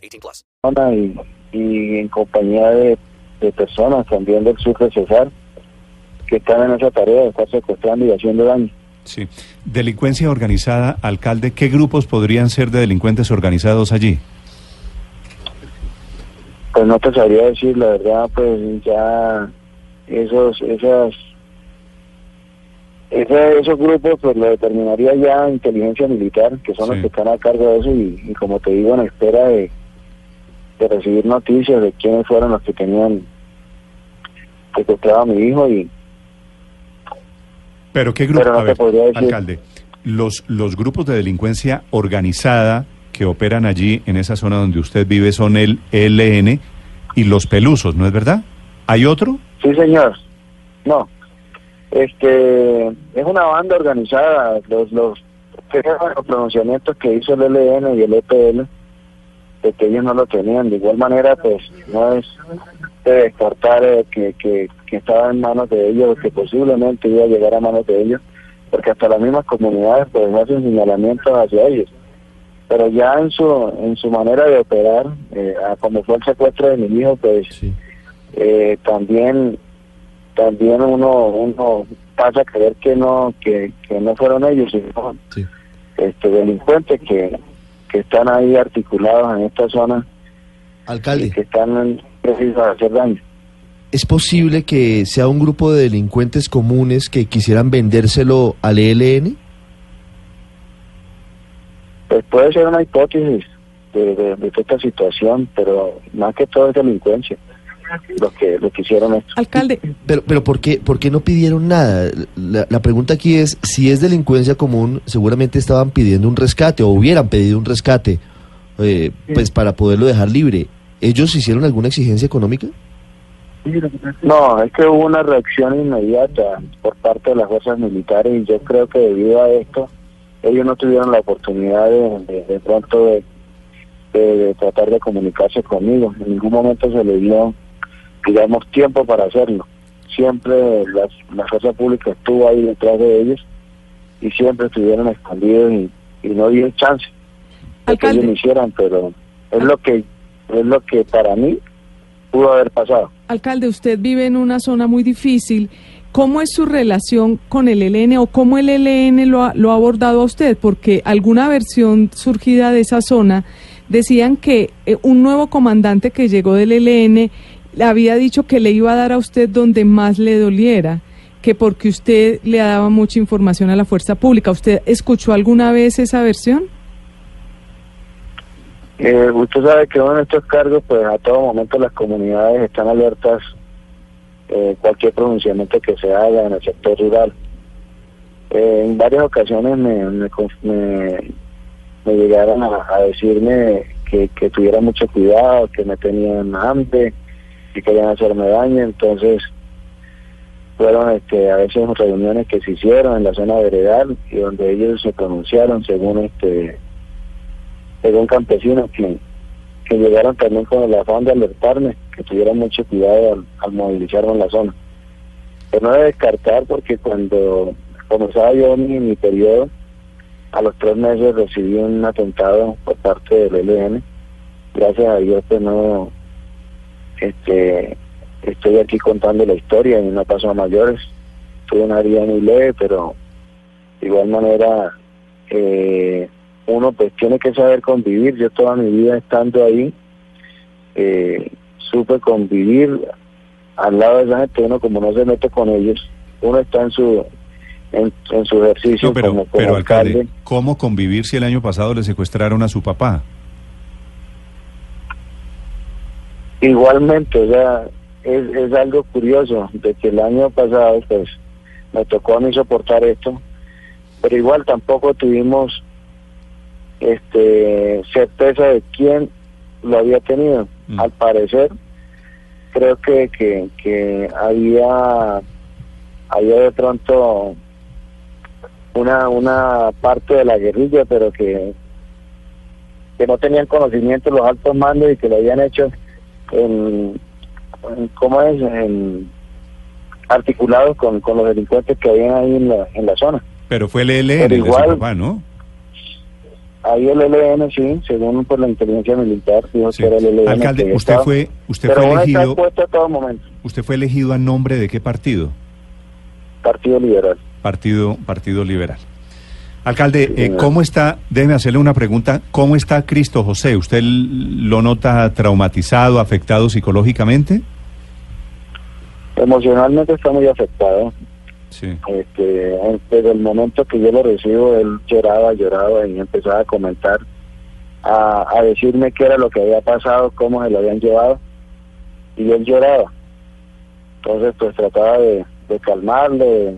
18 plus. y, y en compañía de, de personas también del sur de Cesar que están en esa tarea de estar secuestrando y haciendo daño. Sí. Delincuencia organizada, alcalde, ¿qué grupos podrían ser de delincuentes organizados allí? Pues no te sabría decir, la verdad, pues ya esos, esas, ese- esos grupos pues lo determinaría ya inteligencia militar, que son los que están a cargo de eso y, y como te digo, en espera de, de recibir noticias de quiénes fueron los que tenían secuestrado a mi hijo y Pero qué grupo, Pero no a ver, decir. alcalde, los, los grupos de delincuencia organizada que operan allí en esa zona donde usted vive son el ELN y los Pelusos, ¿no es verdad? ¿Hay otro? Sí, señor. No. Este es una banda organizada. Los los, los pronunciamientos que hizo el LN y el EPL de que ellos no lo tenían. De igual manera, pues no es de descartar eh, que, que, que estaba en manos de ellos, que posiblemente iba a llegar a manos de ellos, porque hasta las mismas comunidades pues hacen señalamientos hacia ellos. Pero ya en su en su manera de operar, eh, a como fue el secuestro de mi hijo, pues eh, también también uno uno pasa a creer que no que, que no fueron ellos sino este delincuentes que, que están ahí articulados en esta zona y Alcalde, que están precisos de hacer daño. ¿es posible que sea un grupo de delincuentes comunes que quisieran vendérselo al ELN? pues puede ser una hipótesis de, de, de toda esta situación pero más que todo es delincuencia los que lo que hicieron esto Alcalde, Pero, pero ¿por qué, por qué no pidieron nada? La, la pregunta aquí es, si es delincuencia común, seguramente estaban pidiendo un rescate o hubieran pedido un rescate, eh, pues para poderlo dejar libre. ¿Ellos hicieron alguna exigencia económica? No, es que hubo una reacción inmediata por parte de las fuerzas militares y yo creo que debido a esto ellos no tuvieron la oportunidad de, de, de pronto de, de- de tratar de comunicarse conmigo. En ningún momento se le dio, digamos, tiempo para hacerlo. Siempre las, la fuerza pública estuvo ahí detrás de ellos y siempre estuvieron escondidos y, y no dio chance de que ellos lo hicieran, pero es lo que es lo que para mí pudo haber pasado. alcalde, usted vive en una zona muy difícil. ¿Cómo es su relación con el ELN o cómo el ELN lo ha, lo ha abordado a usted? Porque alguna versión surgida de esa zona decían que eh, un nuevo comandante que llegó del ELN le había dicho que le iba a dar a usted donde más le doliera, que porque usted le daba mucha información a la fuerza pública. ¿Usted escuchó alguna vez esa versión? Eh, usted sabe que en estos cargos, pues a todo momento las comunidades están alertas eh, cualquier pronunciamiento que se haga en el sector rural. Eh, en varias ocasiones me, me, me- llegaron a, decirme que tuviera mucho cuidado, que me tenían hambre, que querían hacerme daño, entonces fueron este, a veces reuniones que se hicieron en la zona veredal y donde ellos se pronunciaron según este según campesinos que, que llegaron también con el afán de alertarme, que tuvieran mucho cuidado al, al movilizarme en la zona. Pero no de descartar porque cuando comenzaba yo mi, mi periodo, a los tres meses recibí un atentado por parte del ELN. Gracias a Dios pues no este estoy aquí contando la historia y no pasó a mayores. Tuve una herida muy leve, pero de igual manera eh, uno pues tiene que saber convivir. Yo toda mi vida estando ahí, eh, supe convivir al lado de esa gente, uno como no se mete con ellos, uno está en su en, en su ejercicio No, pero, como, como pero alcalde, ¿cómo convivir si el año pasado le secuestraron a su papá? Igualmente, o sea, es, es algo curioso de que el año pasado pues me tocó a mí soportar esto, pero igual tampoco tuvimos este certeza de quién lo había tenido. Mm. Al parecer, creo que, que, que había, había de pronto una, una parte de la guerrilla, pero que, que no tenían conocimiento los altos mandos y que lo habían hecho en, en ¿cómo es? En, articulados con, con los delincuentes que habían ahí en la, en la zona. Pero fue el ELN Pero el igual- papá, ¿no? Ahí el ELN, sí, según por la inteligencia militar, dijo Sí. que era el ELN. Alcalde, usted estaba- fue, usted pero fue elegido, a todo momento. usted fue elegido a nombre de qué partido? Partido Liberal. Partido, Partido Liberal. Alcalde, eh. ¿cómo está? Déjeme hacerle una pregunta. ¿Cómo está Cristo José? ¿Usted lo nota traumatizado, afectado psicológicamente? Emocionalmente está muy afectado. Sí. Este, desde el momento que yo lo recibo, él lloraba, lloraba y empezaba a comentar, a, a decirme qué era lo que había pasado, cómo se lo habían llevado, y él lloraba. Entonces, pues trataba de, de calmarle,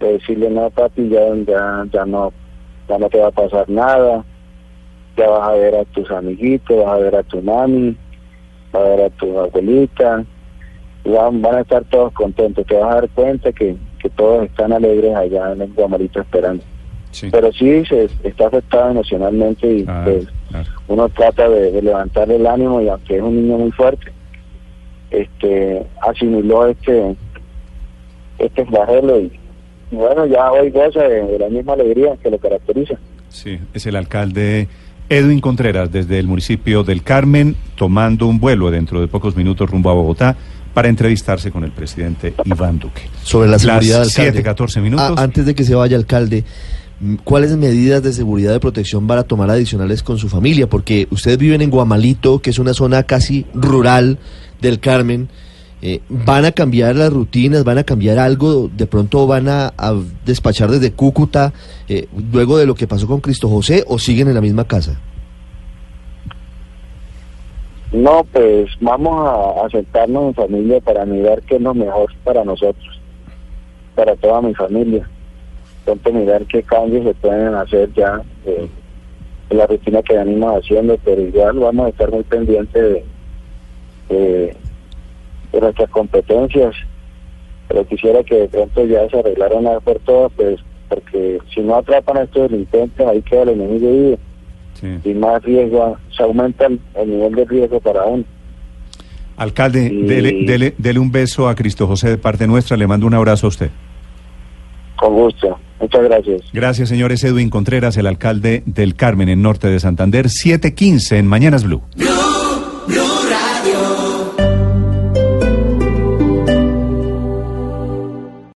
de, de decirle, no, papi, ya, ya, ya no, ya no te va a pasar nada, ya vas a ver a tus amiguitos, vas a ver a tu mami, vas a ver a tu abuelita, van, van a estar todos contentos, te vas a dar cuenta que, que todos están alegres allá en el Guamarito esperando. Sí. Pero sí se está afectado emocionalmente y pues, uno trata de, de levantarle el ánimo y aunque es un niño muy fuerte, este asimiló este este flagelo y, y bueno, ya hoy goza de, de la misma alegría que lo caracteriza. Sí, es el alcalde Edwin Contreras desde el municipio del Carmen, tomando un vuelo dentro de pocos minutos rumbo a Bogotá para entrevistarse con el presidente Iván Duque. Sobre la Las seguridad, alcalde. 7, 14 minutos. Ah, antes de que se vaya, alcalde, mm, ¿cuáles medidas de seguridad y protección van a tomar adicionales con su familia? Porque ustedes viven en Guamalito, que es una zona casi rural del Carmen. Eh, ¿Van a cambiar las rutinas? ¿Van a cambiar algo? ¿De pronto van a, despachar desde Cúcuta eh, luego de lo que pasó con Cristo José o siguen en la misma casa? No, pues vamos a, a sentarnos en familia para mirar qué es lo mejor para nosotros, para toda mi familia. Pronto mirar qué cambios se pueden hacer ya eh, en la rutina que venimos haciendo, pero igual vamos a estar muy pendientes de, de, nuestras competencias. Pero quisiera que de pronto ya se arreglara una vez por todas, pues porque si no atrapan a estos delincuentes, ahí queda el enemigo vivo Sí. y más riesgo, se aumenta el, el nivel de riesgo para uno. Alcalde, Y- dele, dele- dele un beso a Cristo José de parte nuestra. Le mando un abrazo a usted. Con gusto. Muchas gracias. Gracias, señores. Edwin Contreras, el alcalde del Carmen, en norte de Santander, 715 en Mañanas Blue.